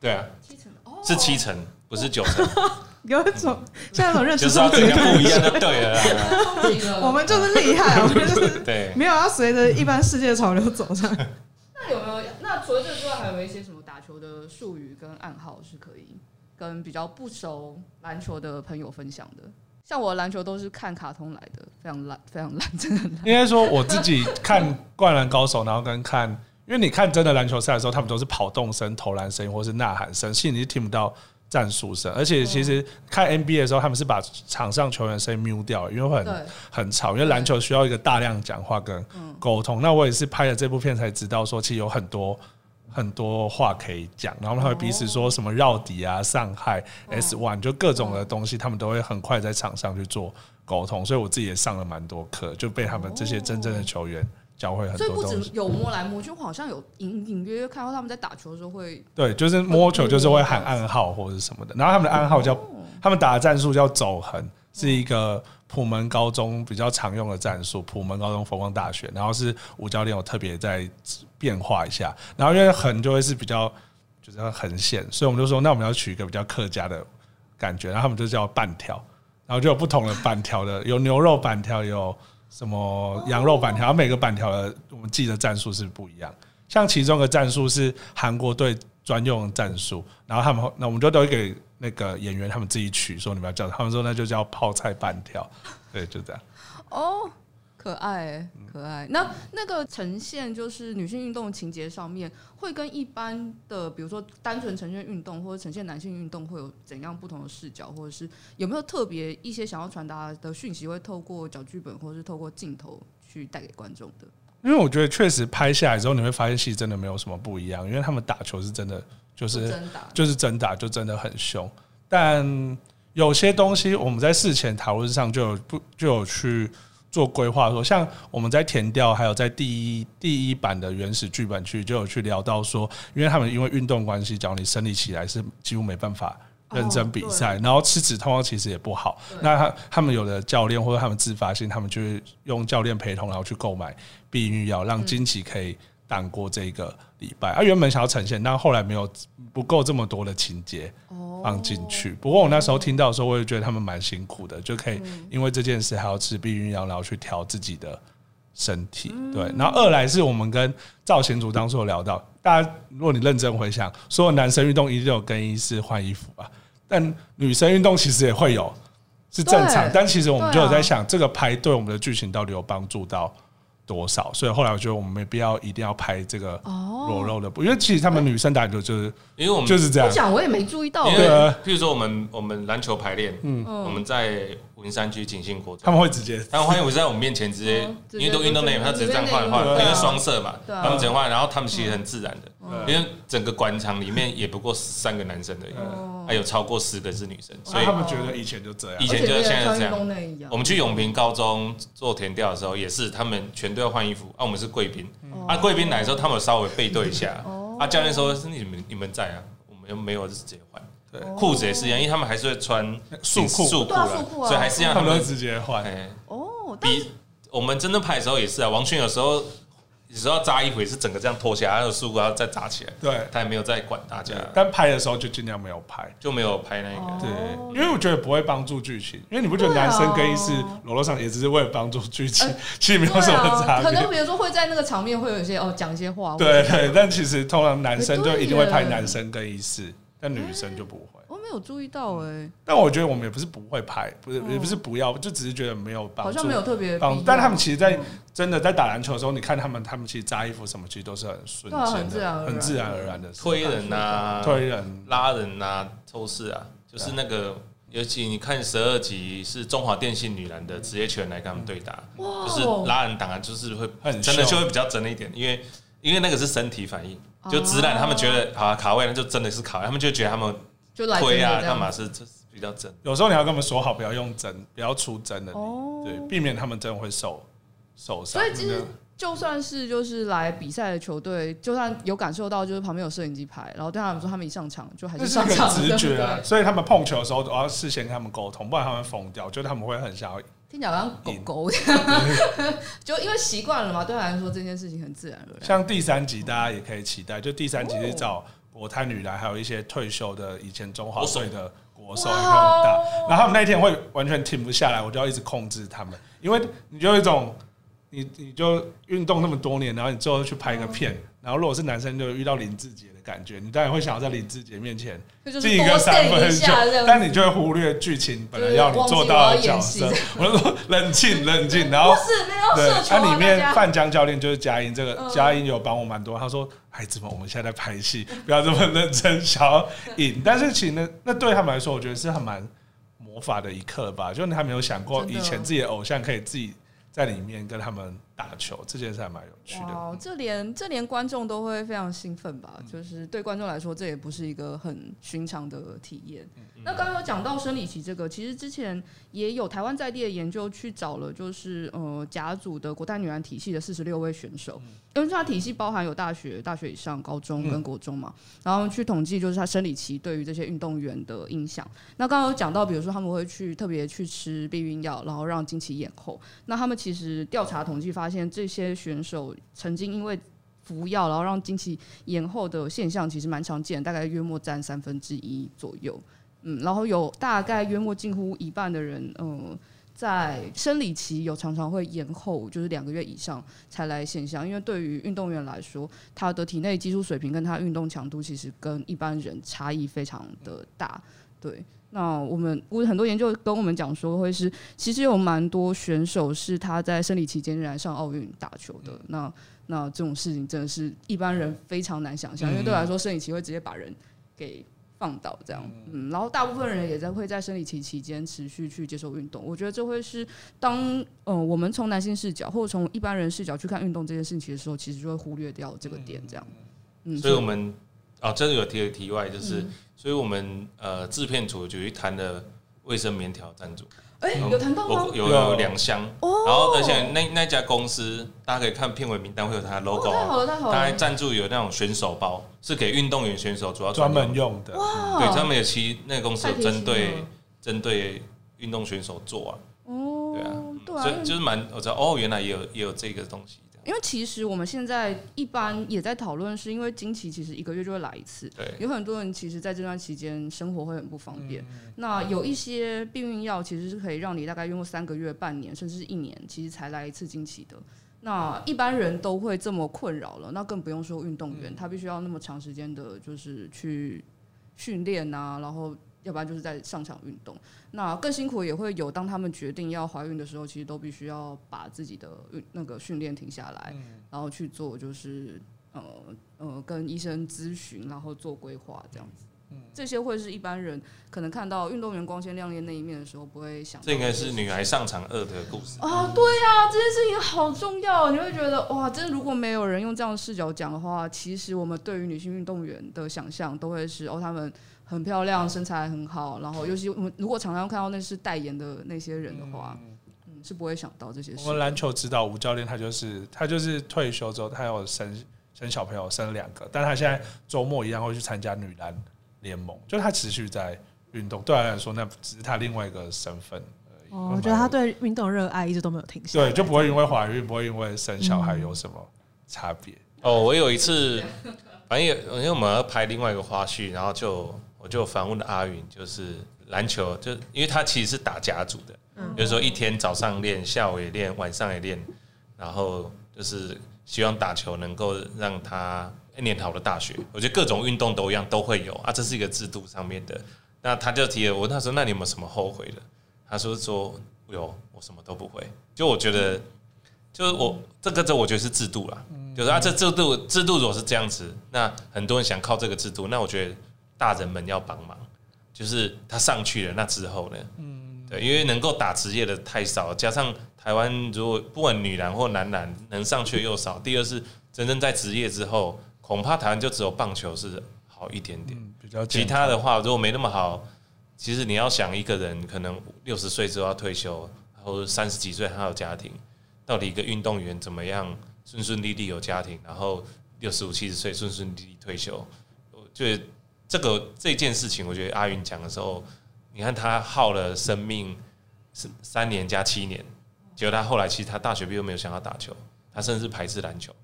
对啊，七层哦，是七层，不是九层。<laughs> 有一种像那种认识就是不一样的，对了，我们就是厉害，<laughs> 我们就是对，没有要随着一般世界潮流走上。那有没有？那除了这个之外，还有一些什么打球的术语跟暗号是可以跟比较不熟篮球的朋友分享的。像我的篮球都是看卡通来的，非常烂，非常烂，真的烂。应该说我自己看《灌篮高手》，然后跟看，因为你看真的篮球赛的时候，他们都是跑动声、投篮声或是呐喊声，其实你是听不到战术声。而且其实看 NBA 的时候，他们是把场上球员声音 mute 掉，因为会很很吵。因为篮球需要一个大量讲话跟沟通。那我也是拍了这部片才知道，说其实有很多。很多话可以讲，然后他们会彼此说什么绕底啊、上害 S one，就各种的东西，他们都会很快在场上去做沟通。所以我自己也上了蛮多课，就被他们这些真正的球员教会很多东西。所以不止有摸来摸去，我好像有隐隐约约看到他们在打球的时候会。对，就是摸球就是会喊暗号或者什么的，然后他们的暗号叫他们打的战术叫走横，是一个。普门高中比较常用的战术，普门高中佛光大学，然后是吴教练有特别在变化一下，然后因为横就会是比较就是要横线，所以我们就说那我们要取一个比较客家的感觉，然后他们就叫半条，然后就有不同的板条的，有牛肉板条，有什么羊肉板条，每个板条的我们记的战术是不一样，像其中的战术是韩国队专用战术，然后他们那我们就都会给。那个演员他们自己取说，你们要叫他们说那就叫泡菜板条，对，就这样。哦，可爱，可爱。那那个呈现就是女性运动情节上面，会跟一般的，比如说单纯呈现运动或者呈现男性运动，会有怎样不同的视角，或者是有没有特别一些想要传达的讯息，会透过小剧本或者是透过镜头去带给观众的？因为我觉得确实拍下来之后，你会发现戏真的没有什么不一样，因为他们打球是真的。就是就是真打，就真的很凶。但有些东西我们在事前讨论上就有不就有去做规划，说像我们在填调，还有在第一第一版的原始剧本区就有去聊到说，因为他们因为运动关系，只要你生理起来是几乎没办法认真比赛，然后吃止痛药其实也不好。那他他们有的教练或者他们自发性，他们就会用教练陪同，然后去购买避孕药，让经期可以。挡过这个礼拜，啊，原本想要呈现，但后来没有不够这么多的情节放进去。不过我那时候听到的时候，我也觉得他们蛮辛苦的，就可以因为这件事还要吃避孕药，然后去调自己的身体。对，然后二来是我们跟造型组当初有聊到，大家如果你认真回想，所有男生运动一定有更衣室换衣服吧，但女生运动其实也会有，是正常。但其实我们就有在想，这个拍对我们的剧情到底有帮助到多少？所以后来我觉得我们没必要一定要拍这个裸露的，因为其实他们女生打球就是，因为我们就是这样。讲我也没注意到，因为。譬如说我们我们篮球排练，嗯，我们在文山区景信国中，他们会直接，他们换衣服在我们面前直接运动运动内衣，他直接这样换换，因为双色嘛，他们直接换，然后他们其实很自然的。因为整个广场里面也不过三个男生的，还有超过十个是女生，所以他们觉得以前就这样，以前就是现在这样。我们去永平高中做田调的时候，也是他们全都要换衣服，啊，我们是贵宾，啊，贵宾来的时候，他们稍微背对一下，啊，教练说是你们你们在啊，我们又没有，就直接换，对，裤子也是一样，因为他们还是会穿束裤束裤了，所以还是让他们直接换。哦，比我们真的拍的时候也是啊，王迅有时候。有时候扎衣服也是整个这样脱下来，还有束裤要再扎起来。对，他也没有再管大家。但拍的时候就尽量没有拍，就没有拍那个。对，因为我觉得不会帮助剧情。因为你不觉得男生更衣室裸露上也只是为了帮助剧情，其实没有什么差别。可能比如说会在那个场面会有一些哦讲一些话。对对，但其实通常男生就一定会拍男生更衣室，但女生就不会。我没有注意到哎，但我觉得我们也不是不会拍，不是也不是不要，就只是觉得没有帮助，好像没有特别帮。但他们其实，在真的在打篮球的时候，你看他们，他们其实扎衣服什么，其实都是很顺很自然、很自然而然的推人呐、推人、拉人呐、抽丝啊，就是那个，尤其你看十二集是中华电信女篮的职业球员来跟他们对打，就是拉人挡啊，就是会真的就会比较真一点，因为因为那个是身体反应，就直男他们觉得啊卡位，那就真的是卡位，他们就觉得他们。就来推啊，干嘛是这是比较真？有时候你要跟他们说好，不要用真，不要出真的，对，避免他们真的会受受伤。所以其实就算是就是来比赛的球队，就算有感受到就是旁边有摄影机拍，然后对他们说他们一上场就还是上场，直觉啊。所以他们碰球的时候都要事先跟他们沟通，不然他们疯掉。觉得他们会很想要听起来好像狗狗这样，<laughs> 就因为习惯了嘛，对他来说这件事情很自然而然。像第三集大家也可以期待，就第三集是找。国泰女篮还有一些退休的以前中华队的国手也很大，然后他们那一天会完全停不下来，我就要一直控制他们，因为你就有一种，你你就运动那么多年，然后你最后去拍一个片，然后如果是男生，就遇到林志杰的感觉，你当然会想要在林志杰面前进一个三分球，但你就会忽略剧情本来要你做到的角色。我就说冷静冷静，<laughs> 然后对，它里面范江教练就是佳音，这个佳音有帮我蛮多。他说：“孩子们，我们现在在拍戏，不要这么认真，想要赢。”但是其实呢，那对他们来说，我觉得是很蛮魔法的一刻吧。就你还没有想过，以前自己的偶像可以自己在里面跟他们。打球这件事还蛮有趣的，哦，这连这连观众都会非常兴奋吧？嗯、就是对观众来说，这也不是一个很寻常的体验。嗯、那刚刚有讲到生理期这个，其实之前也有台湾在地的研究去找了，就是呃甲组的国泰女篮体系的四十六位选手，嗯、因为它体系包含有大学、大学以上、高中跟国中嘛，嗯、然后去统计就是他生理期对于这些运动员的影响。那刚刚有讲到，比如说他们会去特别去吃避孕药，然后让经期延后。那他们其实调查统计发发现这些选手曾经因为服药，然后让经期延后的现象，其实蛮常见，大概约莫占三分之一左右。嗯，然后有大概约莫近乎一半的人，嗯，在生理期有常常会延后，就是两个月以上才来现象。因为对于运动员来说，他的体内激素水平跟他运动强度，其实跟一般人差异非常的大。对。那我们我很多研究跟我们讲说，会是其实有蛮多选手是他在生理期间仍然上奥运打球的。那那这种事情真的是一般人非常难想象，因为对我来说，生理期会直接把人给放倒这样。嗯，然后大部分人也在会在生理期期间持续去接受运动。我觉得这会是当呃我们从男性视角或者从一般人视角去看运动这件事情的时候，其实就会忽略掉这个点这样。嗯，所以我们。哦，这个有提个题外，就是，嗯、所以我们呃制片组就去谈了卫生棉条赞助，哎、欸，有谈到吗？有有两箱，哦、然后而且那那家公司，大家可以看片尾名单会有它的 logo，太好了太好了，它还赞助有那种选手包，是给运动员选手主要专门用的，哇，对，他们有其那个公司有针对针对运动选手做啊，哦，对啊，对啊，所以就是蛮我知道哦，原来也有也有这个东西。因为其实我们现在一般也在讨论，是因为经期其实一个月就会来一次，对有很多人其实在这段期间生活会很不方便。嗯、那有一些避孕药其实是可以让你大概用三个月、半年甚至是一年，其实才来一次经期的。那一般人都会这么困扰了，那更不用说运动员，他必须要那么长时间的，就是去训练啊，然后。要不然就是在上场运动，那更辛苦也会有。当他们决定要怀孕的时候，其实都必须要把自己的运那个训练停下来，然后去做就是呃呃跟医生咨询，然后做规划这样子。这些会是一般人可能看到运动员光鲜亮丽那一面的时候不会想。这应该是女孩上场二的故事啊！对呀，这件事情好重要。你会觉得哇，真的如果没有人用这样的视角讲的话，其实我们对于女性运动员的想象都会是哦，他们。很漂亮，身材很好，然后尤其我们如果常常看到那是代言的那些人的话，嗯，是不会想到这些事。我们篮球指导吴教练，他就是他就是退休之后，他有生生小朋友，生了两个，但他现在周末一样会去参加女篮联盟，就他持续在运动。对他来说，那只是他另外一个身份而已。哦，我觉得他对运动热爱一直都没有停下。对，就不会因为怀孕，不会因为生小孩有什么差别。哦，我有一次，反正因为我们要拍另外一个花絮，然后就。我就反问了阿云，就是篮球，就因为他其实是打甲组的，嗯，就是说一天早上练，下午也练，晚上也练，然后就是希望打球能够让他念好的大学。我觉得各种运动都一样，都会有啊，这是一个制度上面的。那他就提了我，他说：“那你有没有什么后悔的？”他说：“说有，我什么都不会。”就我觉得，就是我这个这我觉得是制度啦，就是啊，这制度制度如果是这样子，那很多人想靠这个制度，那我觉得。大人们要帮忙，就是他上去了，那之后呢？嗯，对，因为能够打职业的太少，加上台湾如果不管女篮或男篮能上去的又少。第二是真正在职业之后，恐怕台湾就只有棒球是好一点点，嗯，比较其他的话如果没那么好，其实你要想一个人可能六十岁之后要退休，然后三十几岁还有家庭，到底一个运动员怎么样顺顺利利有家庭，然后六十五七十岁顺顺利利退休，就。这个这件事情，我觉得阿云讲的时候，你看他耗了生命是三年加七年，结果他后来其实他大学毕业没有想要打球，他甚至排斥篮球，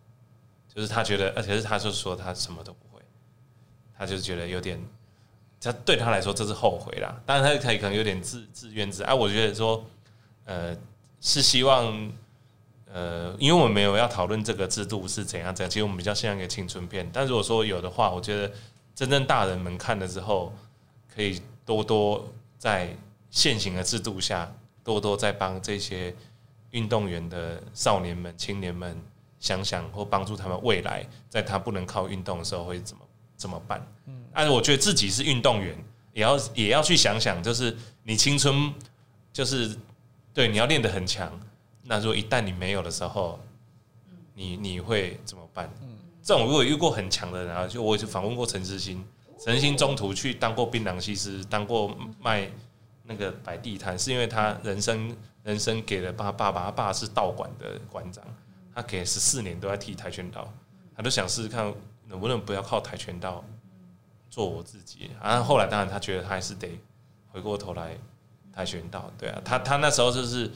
就是他觉得，而且是他就说他什么都不会，他就觉得有点，他对他来说这是后悔啦，当然他可以可能有点自自怨自艾。我觉得说，呃，是希望呃，因为我们没有要讨论这个制度是怎样怎样，其实我们比较像一个青春片。但如果说有的话，我觉得真正大人们看了之后，可以多多在现行的制度下，多多在帮这些运动员的少年们、青年们想想，或帮助他们未来，在他不能靠运动的时候会怎么怎么办。嗯，但是我觉得自己是运动员，也要也要去想想，就是你青春，就是对你要练得很强。那如果一旦你没有的时候，你你会怎么办？这种如果遇过很强的人啊，就我就访问过陈志新，陈志新中途去当过槟榔西施，当过卖那个摆地摊，是因为他人生人生给了爸爸爸，他爸是道馆的馆长，他给十四年都在踢跆拳道，他都想试试看能不能不要靠跆拳道做我自己。然后后来当然他觉得他还是得回过头来跆拳道，对啊，他他那时候就是。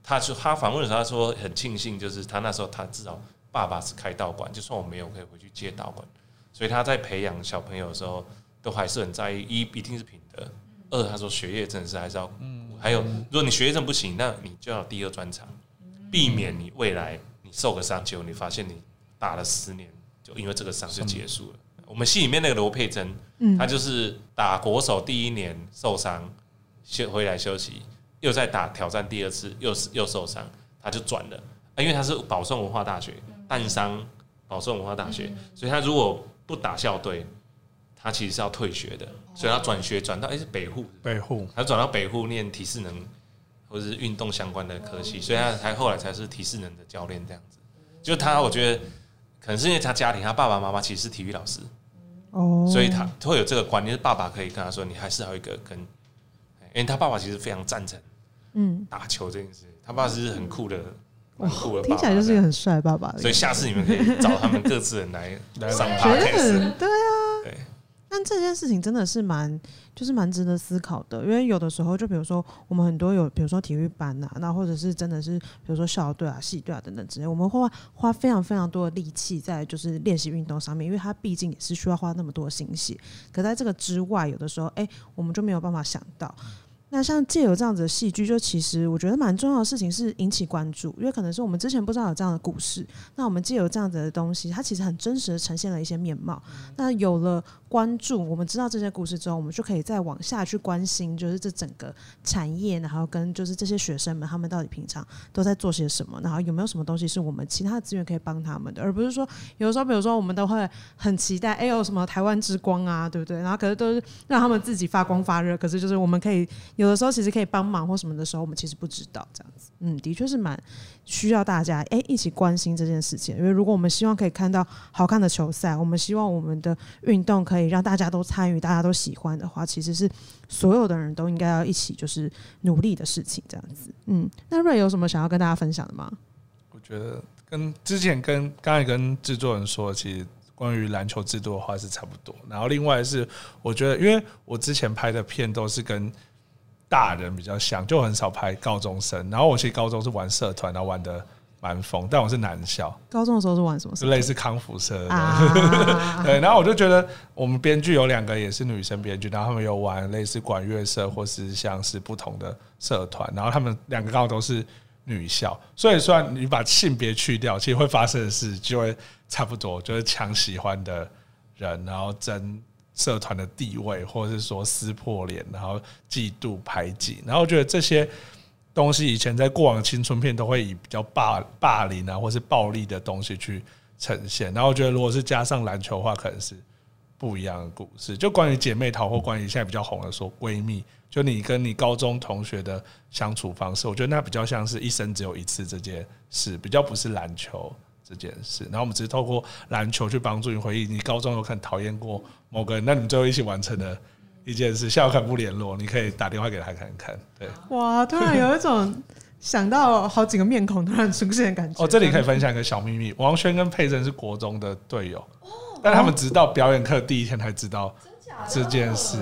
他就他访问的时候，他说很庆幸，就是他那时候他至少爸爸是开道馆，就算我没有可以回去接道馆，所以他在培养小朋友的时候都还是很在意，一一定是品德，二他说学业真的是还是要，还有如果你学业真不行，那你就要第二专长，避免你未来你受个伤，结果你发现你打了十年，就因为这个伤就结束了。我们戏里面那个罗佩珍，她就是打国手第一年受伤休回来休息。又在打挑战第二次，又是又受伤，她就转了。因为她是保送文化大学，淡商保送文化大学，所以他如果不打校队，他其实是要退学的。所以他转学转到诶是北护，北护，他转到北护念体适能或者是运动相关的科系，所以他才后来才是体适能的教练这样子。就他，我觉得可能是因为他家庭，他爸爸妈妈其实是体育老师，哦，所以他会有这个观念，是爸爸可以跟他说，你还是要一个跟。因为他爸爸其实非常赞成，嗯，打球这件事。他爸爸是很酷的，很酷的爸爸，听起来就是一个很帅的爸爸。所以下次你们可以找他们各自人来来上 podcast 对啊，对。但这件事情真的是蛮，就是蛮值得思考的。因为有的时候，就比如说我们很多有，比如说体育班啊，那或者是真的是，比如说校队啊、系队啊等等之类，我们会花非常非常多的力气在就是练习运动上面，因为它毕竟也是需要花那么多心血。可在这个之外，有的时候，哎、欸，我们就没有办法想到。那像借由这样子的戏剧，就其实我觉得蛮重要的事情是引起关注，因为可能是我们之前不知道有这样的故事。那我们借由这样子的东西，它其实很真实的呈现了一些面貌。那有了关注，我们知道这些故事之后，我们就可以再往下去关心，就是这整个产业，然后跟就是这些学生们他们到底平常都在做些什么，然后有没有什么东西是我们其他的资源可以帮他们的，而不是说有的时候，比如说我们都会很期待，哎，有什么台湾之光啊，对不对？然后可是都是让他们自己发光发热，可是就是我们可以。有的时候其实可以帮忙或什么的时候，我们其实不知道这样子。嗯，的确是蛮需要大家哎、一起关心这件事情。因为如果我们希望可以看到好看的球赛，我们希望我们的运动可以让大家都参与、大家都喜欢的话，其实是所有的人都应该要一起就是努力的事情。这样子。嗯，那瑞有什么想要跟大家分享的吗？我觉得跟之前跟刚才跟制作人说，其实关于篮球制度的话是差不多。然后另外是我觉得，因为我之前拍的片都是跟大人比较像，就很少拍高中生。然后我其实高中是玩社团，然后玩的蛮疯。但我是男校，高中的时候是玩什么？就类似康复社 <laughs> 对，然后我就觉得我们编剧有两个也是女生编剧，然后他们有玩类似管乐社或是像是不同的社团。然后他们两个刚好都是女校，所以虽然你把性别去掉，其实会发生的事就会差不多，就是抢喜欢的人，然后争。社团的地位，或者是说撕破脸，然后嫉妒排挤，然后我觉得这些东西以前在过往青春片都会以比较霸霸凌啊，或是暴力的东西去呈现。然后我觉得如果是加上篮球的话，可能是不一样的故事。就关于姐妹淘，或关于现在比较红的说闺蜜，就你跟你高中同学的相处方式，我觉得那比较像是一生只有一次这件事，比较不是篮球。这件事，然后我们只是透过篮球去帮助你回忆，你高中有可能讨厌过某个人，那你们最后一起完成的一件事，下午看不联络，你可以打电话给他看看。对，哇，突然有一种想到好几个面孔突然出现的感觉。哦，这里可以分享一个小秘密，王轩跟佩珍是国中的队友，但他们直到表演课第一天才知道这件事。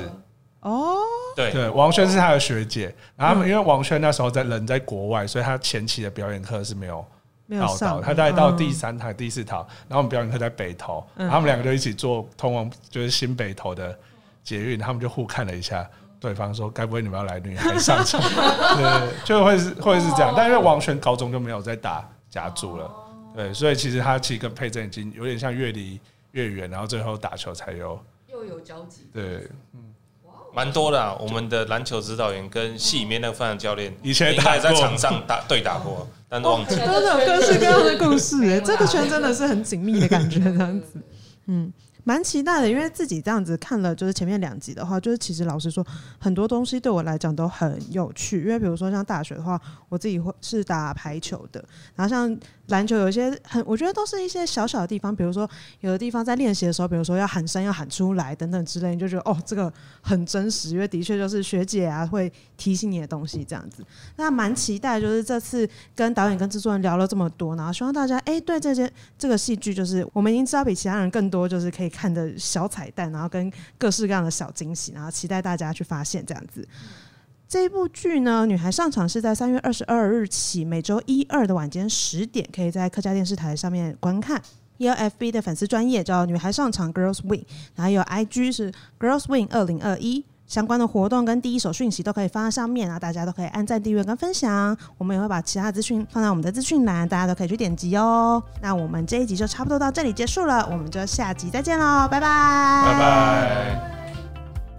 哦，对对，王轩是他的学姐，然后他们因为王轩那时候在人在国外，所以他前期的表演课是没有。没有上，他大概到第三堂、第四堂，然后我们表演课在北投，他们两个就一起坐通往就是新北投的捷运，他们就互看了一下对方，说：“该不会你们要来女孩上场？” <laughs> 对，就会是会是这样。但因为王璇高中就没有再打夹住了。对，所以其实他其实跟佩珍已经有点像越离越远，然后最后打球才有又有交集。对，嗯，蛮多的、啊。我们的篮球指导员跟戏里面那个犯人教练以前应该在场上打对打过，但都忘记了。都是有各式各样的故事，哎，这个圈真的是很紧密的感觉，这样子，嗯。蛮期待的，因为自己这样子看了，就是前面两集的话，就是其实老实说，很多东西对我来讲都很有趣。因为比如说像大学的话，我自己会是打排球的，然后像。篮球有一些很，我觉得都是一些小小的地方，比如说有的地方在练习的时候，比如说要喊声要喊出来等等之类，你就觉得哦，这个很真实，因为的确就是学姐啊会提醒你的东西这样子。那蛮期待，就是这次跟导演跟制作人聊了这么多，然后希望大家哎、对这些这个戏剧，就是我们已经知道比其他人更多，就是可以看的小彩蛋，然后跟各式各样的小惊喜，然后期待大家去发现这样子。这部剧呢，《女孩上场》是在三月二十二日起，每周一、二的晚间十点，可以在客家电视台上面观看。也有 FB 的粉丝专业叫“女孩上场 Girls Win，然后有 IG 是 Girls Win 二零二一，相关的活动跟第一手讯息都可以放在上面啊，大家都可以按赞、订阅跟分享。我们也会把其他资讯放在我们的资讯栏，大家都可以去点击哦。那我们这一集就差不多到这里结束了，我们就下集再见喽，拜拜，拜拜。